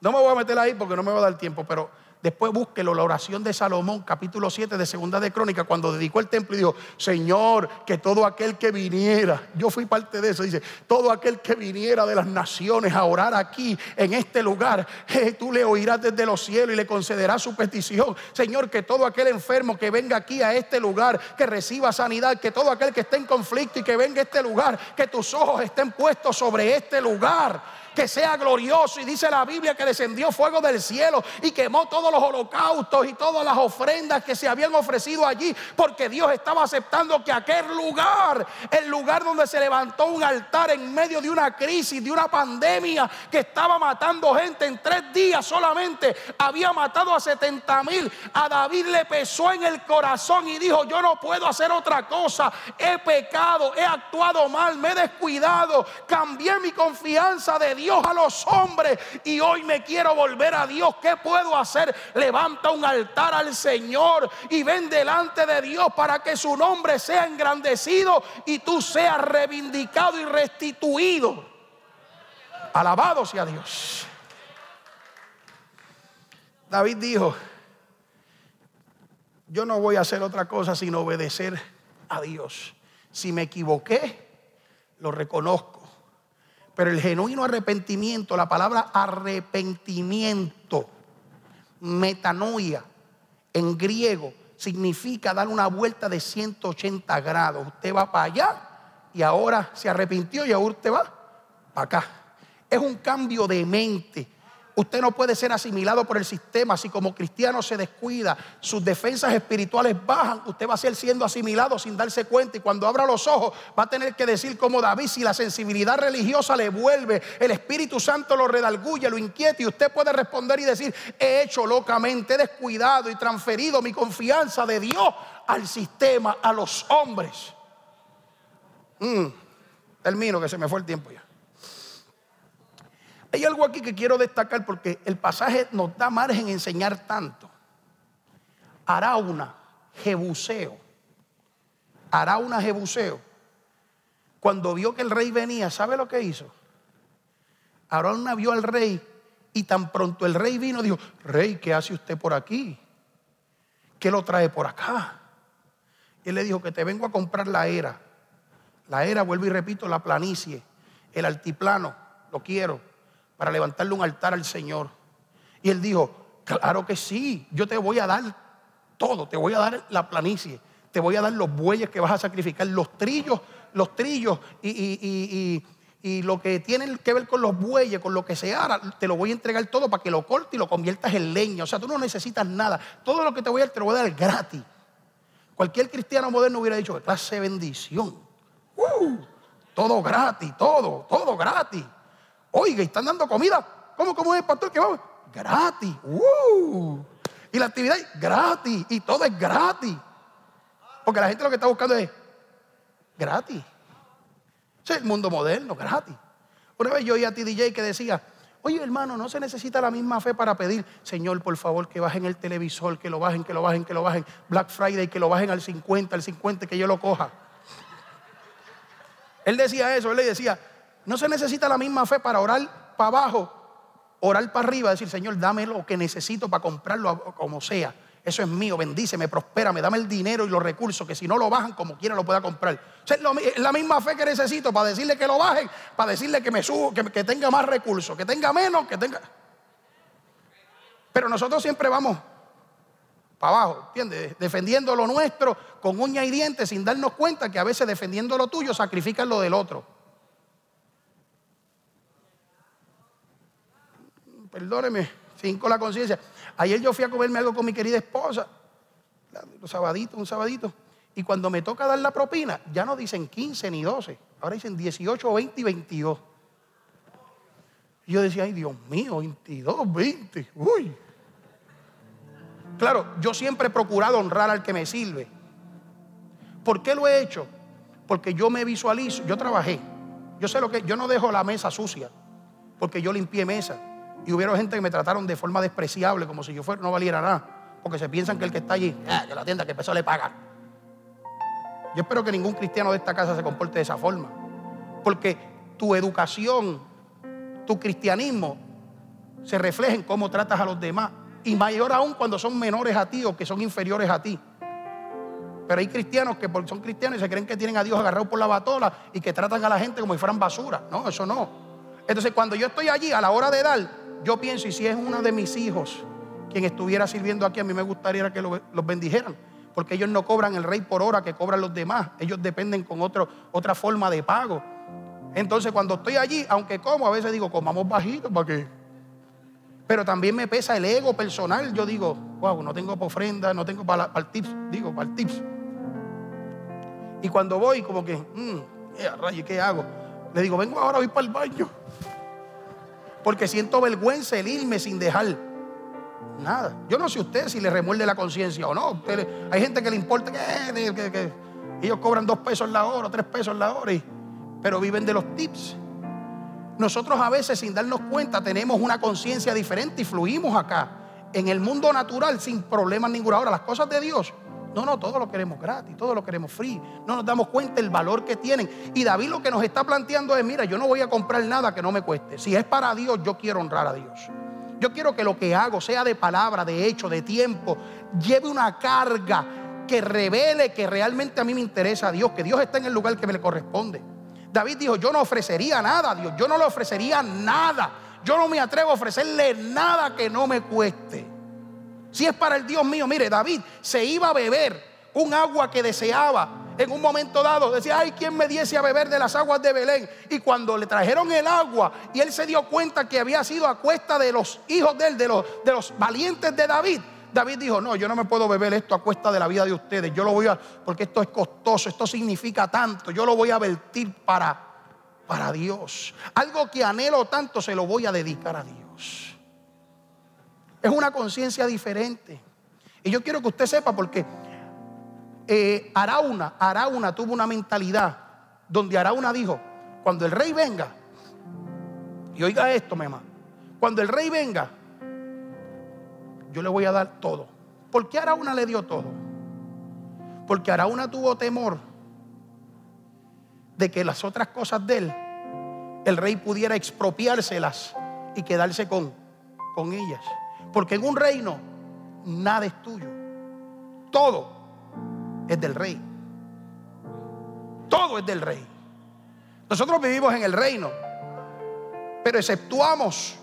No me voy a meter ahí porque no me va a dar tiempo, pero Después búsquelo, la oración de Salomón, capítulo 7 de Segunda de Crónica, cuando dedicó el templo y dijo, Señor, que todo aquel que viniera, yo fui parte de eso, dice, todo aquel que viniera de las naciones a orar aquí, en este lugar, eh, tú le oirás desde los cielos y le concederás su petición. Señor, que todo aquel enfermo que venga aquí a este lugar, que reciba sanidad, que todo aquel que esté en conflicto y que venga a este lugar, que tus ojos estén puestos sobre este lugar que sea glorioso. Y dice la Biblia que descendió fuego del cielo y quemó todos los holocaustos y todas las ofrendas que se habían ofrecido allí, porque Dios estaba aceptando que aquel lugar, el lugar donde se levantó un altar en medio de una crisis, de una pandemia que estaba matando gente en tres días solamente, había matado a 70 mil. A David le pesó en el corazón y dijo, yo no puedo hacer otra cosa, he pecado, he actuado mal, me he descuidado, cambié mi confianza de Dios Dios a los hombres y hoy me quiero volver a Dios. ¿Qué puedo hacer? Levanta un altar al Señor y ven delante de Dios para que su nombre sea engrandecido y tú seas reivindicado y restituido. Alabado sea Dios. David dijo, yo no voy a hacer otra cosa sino obedecer a Dios. Si me equivoqué, lo reconozco pero el genuino arrepentimiento, la palabra arrepentimiento, metanoia, en griego, significa dar una vuelta de 180 grados. Usted va para allá y ahora se arrepintió y ahora usted va para acá. Es un cambio de mente Usted no puede ser asimilado por el sistema. Si como cristiano se descuida, sus defensas espirituales bajan, usted va a ser siendo asimilado sin darse cuenta. Y cuando abra los ojos, va a tener que decir como David, si la sensibilidad religiosa le vuelve, el Espíritu Santo lo redalguye, lo inquieta. Y usted puede responder y decir, he hecho locamente, he descuidado y transferido mi confianza de Dios al sistema, a los hombres. Mm, termino, que se me fue el tiempo ya. Hay algo aquí que quiero destacar porque el pasaje nos da margen enseñar tanto. Arauna, Jebuseo. Arauna, Jebuseo. Cuando vio que el rey venía, ¿sabe lo que hizo? Arauna vio al rey y tan pronto el rey vino, dijo, rey, ¿qué hace usted por aquí? ¿Qué lo trae por acá? Él le dijo que te vengo a comprar la era. La era, vuelvo y repito, la planicie, el altiplano, lo quiero para levantarle un altar al Señor. Y él dijo, claro que sí, yo te voy a dar todo, te voy a dar la planicie, te voy a dar los bueyes que vas a sacrificar, los trillos, los trillos y, lo que tiene que ver con los bueyes, con lo que se hará, te lo voy a entregar todo para que lo corte y lo conviertas en leña. O sea, tú no necesitas nada. Todo lo que te voy a dar te lo voy a dar gratis. Cualquier cristiano moderno hubiera dicho, clase bendición. Uh, todo gratis, todo, todo gratis. Oiga, están dando comida. ¿Cómo, cómo es, pastor? Que vamos? Gratis. Uh. Y la actividad es gratis. Y todo es gratis. Porque la gente lo que está buscando es gratis. El mundo moderno, gratis. Una vez yo oí a ti, DJ, que decía, oye hermano, no se necesita la misma fe para pedir, Señor, por favor, que bajen el televisor, que lo bajen, que lo bajen, que lo bajen, Black Friday, que lo bajen al 50, al 50, que yo lo coja. Él decía eso, él le decía, no se necesita la misma fe para orar para abajo orar para arriba, decir, Señor, dame lo que necesito para comprarlo como sea. Eso es mío, bendíceme, me dame el dinero y los recursos, que si no lo bajan, como quiera lo pueda comprar. es la misma fe que necesito para decirle que lo bajen, para decirle que me subo, que, que tenga más recursos, que tenga menos, que tenga. Pero nosotros siempre vamos para abajo, ¿entiendes? Defendiendo lo nuestro con uña y dientes sin darnos cuenta que a veces defendiendo lo tuyo sacrifican lo del otro. Perdóneme, cinco la conciencia. Ayer yo fui a comerme algo con mi querida esposa, un sabadito, un sabadito. Y cuando me toca dar la propina, ya no dicen 15 ni 12, ahora dicen 18, 20 y 22. Y yo decía, ay Dios mío, 22, 20, uy. Claro, yo siempre he procurado honrar al que me sirve. ¿Por qué lo he hecho? Porque yo me visualizo, yo trabajé. Yo sé lo que, yo no dejo la mesa sucia, porque yo limpié mesa. Y hubo gente que me trataron de forma despreciable, como si yo fuera, no valiera nada. Porque se piensan que el que está allí, ah, que la tienda, que peso le paga. Yo espero que ningún cristiano de esta casa se comporte de esa forma. Porque tu educación, tu cristianismo, se refleja en cómo tratas a los demás. Y mayor aún cuando son menores a ti o que son inferiores a ti. Pero hay cristianos que son cristianos y se creen que tienen a Dios agarrado por la batola y que tratan a la gente como si fueran basura. No, eso no. Entonces cuando yo estoy allí a la hora de dar, yo pienso, y si es uno de mis hijos quien estuviera sirviendo aquí, a mí me gustaría que los bendijeran. Porque ellos no cobran el rey por hora que cobran los demás. Ellos dependen con otro, otra forma de pago. Entonces cuando estoy allí, aunque como, a veces digo, comamos bajito para que pero también me pesa el ego personal. Yo digo, wow, no tengo para ofrenda, no tengo para, el tips, digo, para el tips. Y cuando voy, como que, mmm, ¿qué hago? Le digo, vengo ahora, voy para el baño. Porque siento vergüenza el irme sin dejar nada. Yo no sé usted si le remuerde la conciencia o no. hay gente que le importa que, ellos cobran dos pesos la hora, tres pesos la hora, pero viven de los tips. Nosotros a veces sin darnos cuenta tenemos una conciencia diferente y fluimos acá en el mundo natural sin problemas ninguno. Ahora, las cosas de Dios, no, no, todo lo queremos gratis, todo lo queremos free. No nos damos cuenta el valor que tienen. Y David lo que nos está planteando es, mira, yo no voy a comprar nada que no me cueste. Si es para Dios, yo quiero honrar a Dios. Yo quiero que lo que hago, sea de palabra, de hecho, de tiempo, lleve una carga que revele que realmente a mí me interesa a Dios, que Dios está en el lugar que me le corresponde. David dijo, yo no ofrecería nada a Dios, yo no le ofrecería nada. Yo no me atrevo a ofrecerle nada que no me cueste. Si es para el Dios mío, mire, David se iba a beber un agua que deseaba. En un momento dado decía, ay, ¿quién me diese a beber de las aguas de Belén? Y cuando le trajeron el agua y él se dio cuenta que había sido a cuesta de los hijos de él, de los, valientes de David, David dijo, no, yo no me puedo beber esto a cuesta de la vida de ustedes. Yo lo voy a, porque esto es costoso, esto significa tanto. Yo lo voy a vertir para, para Dios. Algo que anhelo tanto se lo voy a dedicar a Dios. Es una conciencia diferente. Y yo quiero que usted sepa porque eh, Arauna, Arauna tuvo una mentalidad donde Arauna dijo, cuando el rey venga, y oiga esto, mamá, cuando el rey venga, yo le voy a dar todo. ¿Por qué Araúna le dio todo? Porque Araúna tuvo temor de que las otras cosas de él, el rey pudiera expropiárselas y quedarse con, con ellas. Porque en un reino nada es tuyo. Todo es del rey. Todo es del rey. Nosotros vivimos en el reino, pero exceptuamos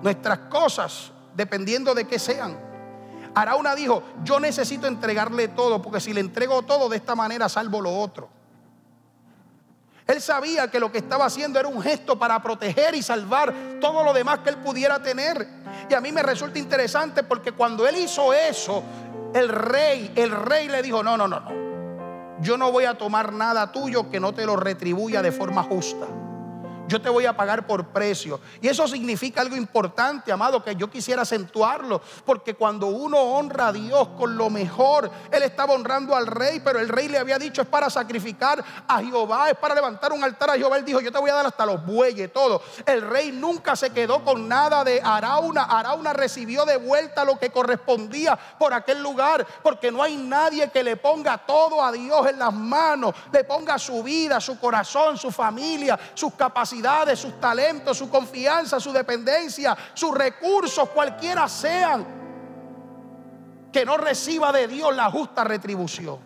nuestras cosas dependiendo de qué sean. Arauna dijo, yo necesito entregarle todo, porque si le entrego todo de esta manera salvo lo otro. Él sabía que lo que estaba haciendo era un gesto para proteger y salvar todo lo demás que él pudiera tener. Y a mí me resulta interesante porque cuando él hizo eso, el rey, el rey le dijo, no, no, no, no. Yo no voy a tomar nada tuyo que no te lo retribuya de forma justa yo te voy a pagar por precio. Y eso significa algo importante, amado, que yo quisiera acentuarlo, porque cuando uno honra a Dios con lo mejor, Él estaba honrando al rey, pero el rey le había dicho es para sacrificar a Jehová, es para levantar un altar a Jehová. Él dijo, yo te voy a dar hasta los bueyes, todo. El rey nunca se quedó con nada de Arauna. Arauna recibió de vuelta lo que correspondía por aquel lugar, porque no hay nadie que le ponga todo a Dios en las manos, le ponga su vida, su corazón, su familia, sus capacidades sus talentos, su confianza, su dependencia, sus recursos, cualquiera sean, que no reciba de Dios la justa retribución.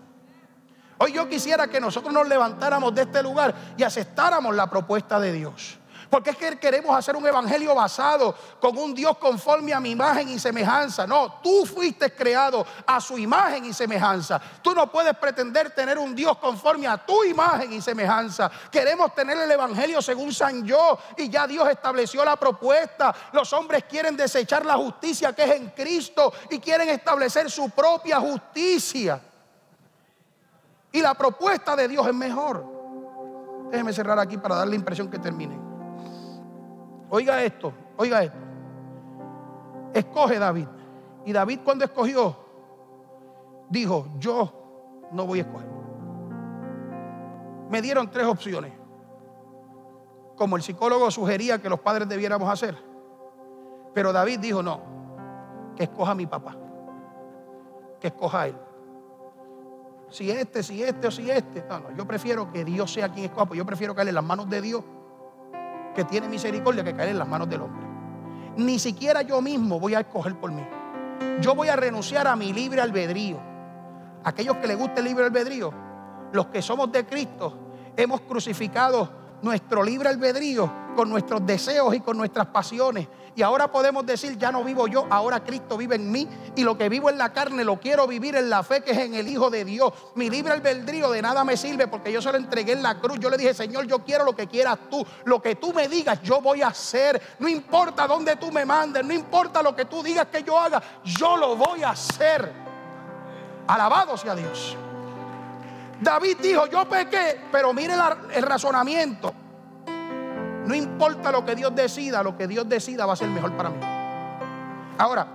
Hoy yo quisiera que nosotros nos levantáramos de este lugar y aceptáramos la propuesta de Dios. Porque es que queremos hacer un evangelio basado con un Dios conforme a mi imagen y semejanza. No, tú fuiste creado a su imagen y semejanza. Tú no puedes pretender tener un Dios conforme a tu imagen y semejanza. Queremos tener el evangelio según San Yo y ya Dios estableció la propuesta. Los hombres quieren desechar la justicia que es en Cristo y quieren establecer su propia justicia. Y la propuesta de Dios es mejor. Déjeme cerrar aquí para dar la impresión que termine. Oiga esto, oiga esto. Escoge David. Y David cuando escogió, dijo, yo no voy a escoger. Me dieron tres opciones. Como el psicólogo sugería que los padres debiéramos hacer. Pero David dijo, no, que escoja a mi papá. Que escoja a él. Si este, si este o si este. No, yo prefiero que Dios sea quien escoja. Pues yo prefiero caer en las manos de Dios que tiene misericordia que caer en las manos del hombre. Ni siquiera yo mismo voy a escoger por mí. Yo voy a renunciar a mi libre albedrío. Aquellos que les guste el libre albedrío, los que somos de Cristo, hemos crucificado nuestro libre albedrío con nuestros deseos y con nuestras pasiones. Y ahora podemos decir, ya no vivo yo, ahora Cristo vive en mí. Y lo que vivo en la carne lo quiero vivir en la fe que es en el Hijo de Dios. Mi libre albedrío de nada me sirve porque yo se lo entregué en la cruz. Yo le dije, Señor, yo quiero lo que quieras tú. Lo que tú me digas, yo voy a hacer. No importa dónde tú me mandes, no importa lo que tú digas que yo haga, yo lo voy a hacer. Alabado sea Dios. David dijo, yo pequé, pero mire el razonamiento. No importa lo que Dios decida, lo que Dios decida va a ser mejor para mí. Ahora,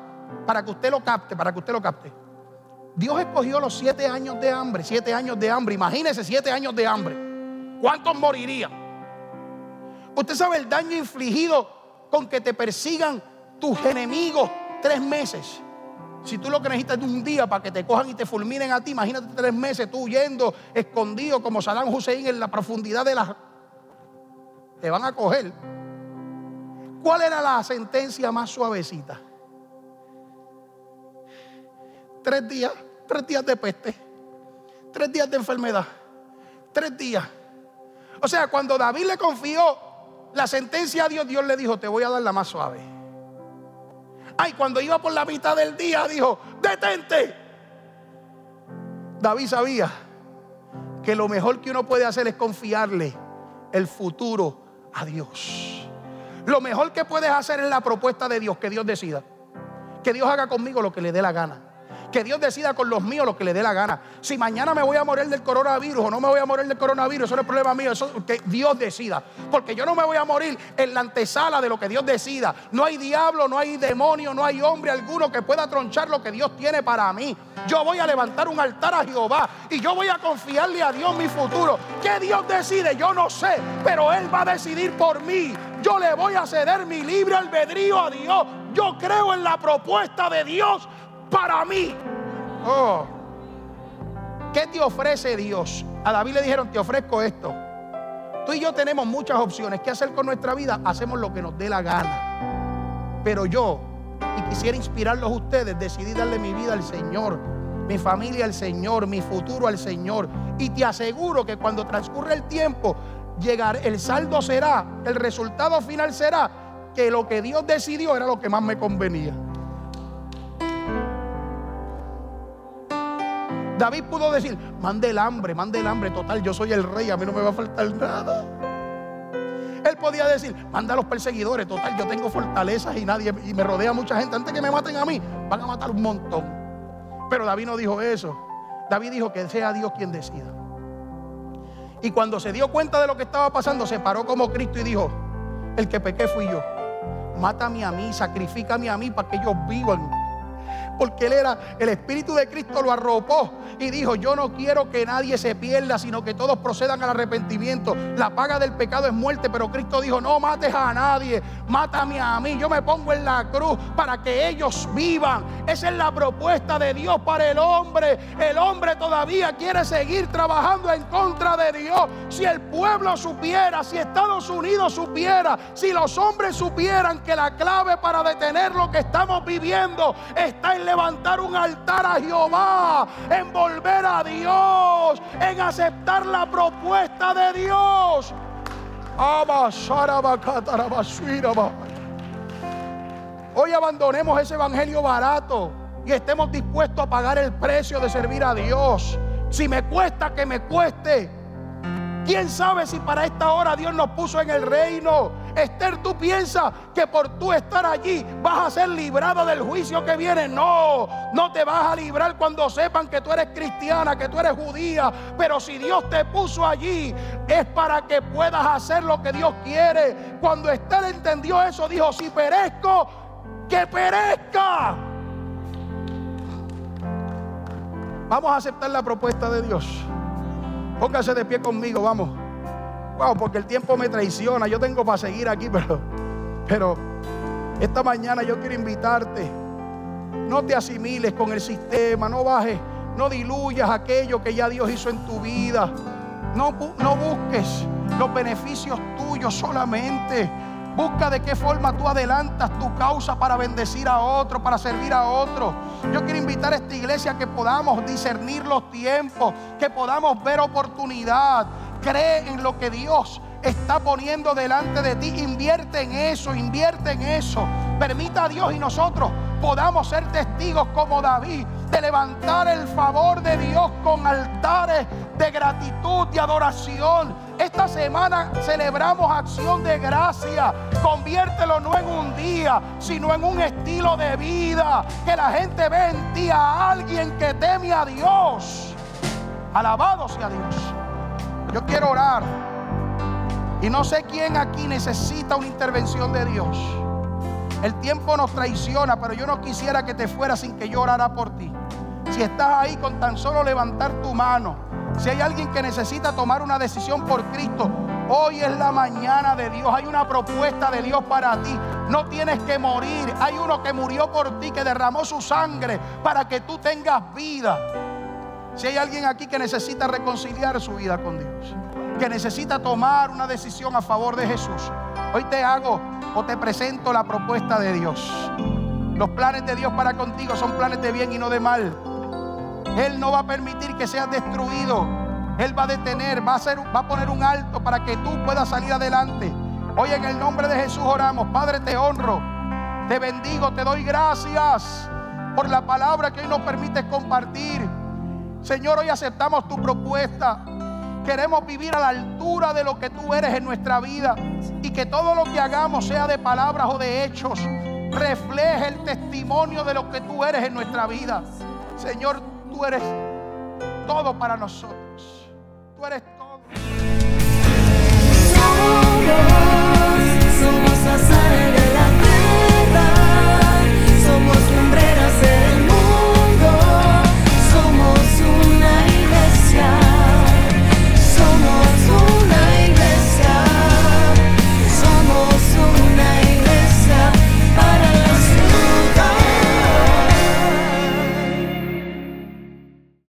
para que usted lo capte, para que usted lo capte. Dios escogió los siete años de hambre, siete años de hambre. Imagínese siete años de hambre. ¿Cuántos morirían? Usted sabe el daño infligido con que te persigan tus enemigos tres meses. Si tú lo que necesitas es un día para que te cojan y te fulminen a ti, imagínate tres meses tú huyendo escondido como Saddam Hussein en la profundidad de las te van a coger. ¿Cuál era la sentencia más suavecita? Tres días, tres días de peste, tres días de enfermedad, tres días. O sea, cuando David le confió la sentencia a Dios, Dios le dijo, te voy a dar la más suave. Ay, cuando iba por la mitad del día, dijo, detente. David sabía que lo mejor que uno puede hacer es confiarle el futuro a Dios. Lo mejor que puedes hacer es la propuesta de Dios, que Dios decida. Que Dios haga conmigo lo que le dé la gana. Que Dios decida con los míos lo que le dé la gana. Si mañana me voy a morir del coronavirus o no me voy a morir del coronavirus, eso no es problema mío, eso es que Dios decida. Porque yo no me voy a morir en la antesala de lo que Dios decida. No hay diablo, no hay demonio, no hay hombre alguno que pueda tronchar lo que Dios tiene para mí. Yo voy a levantar un altar a Jehová y yo voy a confiarle a Dios mi futuro. Que Dios decide? Yo no sé, pero Él va a decidir por mí. Yo le voy a ceder mi libre albedrío a Dios. Yo creo en la propuesta de Dios para mí. Oh. ¿Qué te ofrece Dios? A David le dijeron, te ofrezco esto. Tú y yo tenemos muchas opciones. ¿Qué hacer con nuestra vida? Hacemos lo que nos dé la gana. Pero yo, y quisiera inspirarlos a ustedes, decidí darle mi vida al Señor, mi familia al Señor, mi futuro al Señor. Y te aseguro que cuando transcurre el tiempo, llegar, el saldo será, el resultado final será que lo que Dios decidió era lo que más me convenía. David pudo decir, mande el hambre, mande el hambre, total, yo soy el rey, a mí no me va a faltar nada. Él podía decir, manda a los perseguidores, total, yo tengo fortalezas y nadie, y me rodea mucha gente. Antes que me maten a mí, van a matar un montón. Pero David no dijo eso. David dijo que sea Dios quien decida. Y cuando se dio cuenta de lo que estaba pasando, se paró como Cristo y dijo, el que pequé fui yo. Mátame a mí, sacrifícame a mí para que ellos vivan porque él era, el Espíritu de Cristo lo arropó y dijo, yo no quiero que nadie se pierda, sino que todos procedan al arrepentimiento. La paga del pecado es muerte, pero Cristo dijo, no mates a nadie, mátame a mí, yo me pongo en la cruz para que ellos vivan. Esa es la propuesta de Dios para el hombre. El hombre todavía quiere seguir trabajando en contra de Dios. Si el pueblo supiera, si Estados Unidos supiera, si los hombres supieran que la clave para detener lo que estamos viviendo está en levantar un altar a Jehová, en volver a Dios, en aceptar la propuesta de Dios. Hoy abandonemos ese evangelio barato y estemos dispuestos a pagar el precio de servir a Dios. Si me cuesta, que me cueste. ¿Quién sabe si para esta hora Dios nos puso en el reino? Esther, tú piensas que por tú estar allí vas a ser librado del juicio que viene. No, no te vas a librar cuando sepan que tú eres cristiana, que tú eres judía. Pero si Dios te puso allí, es para que puedas hacer lo que Dios quiere. Cuando Esther entendió eso, dijo, si perezco, que perezca. Vamos a aceptar la propuesta de Dios. Póngase de pie conmigo, vamos. Wow, porque el tiempo me traiciona. Yo tengo para seguir aquí, pero, pero esta mañana yo quiero invitarte. No te asimiles con el sistema, no bajes, no diluyas aquello que ya Dios hizo en tu vida. No, no busques los beneficios tuyos solamente. Busca de qué forma tú adelantas tu causa para bendecir a otro, para servir a otro. Yo quiero invitar a esta iglesia que podamos discernir los tiempos, que podamos ver oportunidad. Cree en lo que Dios está poniendo delante de ti. Invierte en eso, invierte en eso. Permita a Dios y nosotros podamos ser testigos como David de levantar el favor de Dios con altares de gratitud y adoración. Esta semana celebramos acción de gracia. Conviértelo no en un día, sino en un estilo de vida. Que la gente ve en ti a alguien que teme a Dios. Alabado sea Dios. Yo quiero orar. Y no sé quién aquí necesita una intervención de Dios. El tiempo nos traiciona, pero yo no quisiera que te fueras sin que yo orara por ti. Si estás ahí con tan solo levantar tu mano, si hay alguien que necesita tomar una decisión por Cristo, hoy es la mañana de Dios. Hay una propuesta de Dios para ti. No tienes que morir. Hay uno que murió por ti, que derramó su sangre para que tú tengas vida. Si hay alguien aquí que necesita reconciliar su vida con Dios, que necesita tomar una decisión a favor de Jesús, hoy te hago o te presento la propuesta de Dios. Los planes de Dios para contigo son planes de bien y no de mal. Él no va a permitir que seas destruido. Él va a detener, va a, hacer, va a poner un alto para que tú puedas salir adelante. Hoy en el nombre de Jesús oramos. Padre, te honro, te bendigo, te doy gracias por la palabra que hoy nos permite compartir. Señor, hoy aceptamos tu propuesta. Queremos vivir a la altura de lo que tú eres en nuestra vida y que todo lo que hagamos, sea de palabras o de hechos, refleje el testimonio de lo que tú eres en nuestra vida. Señor, tú eres todo para nosotros. Tú eres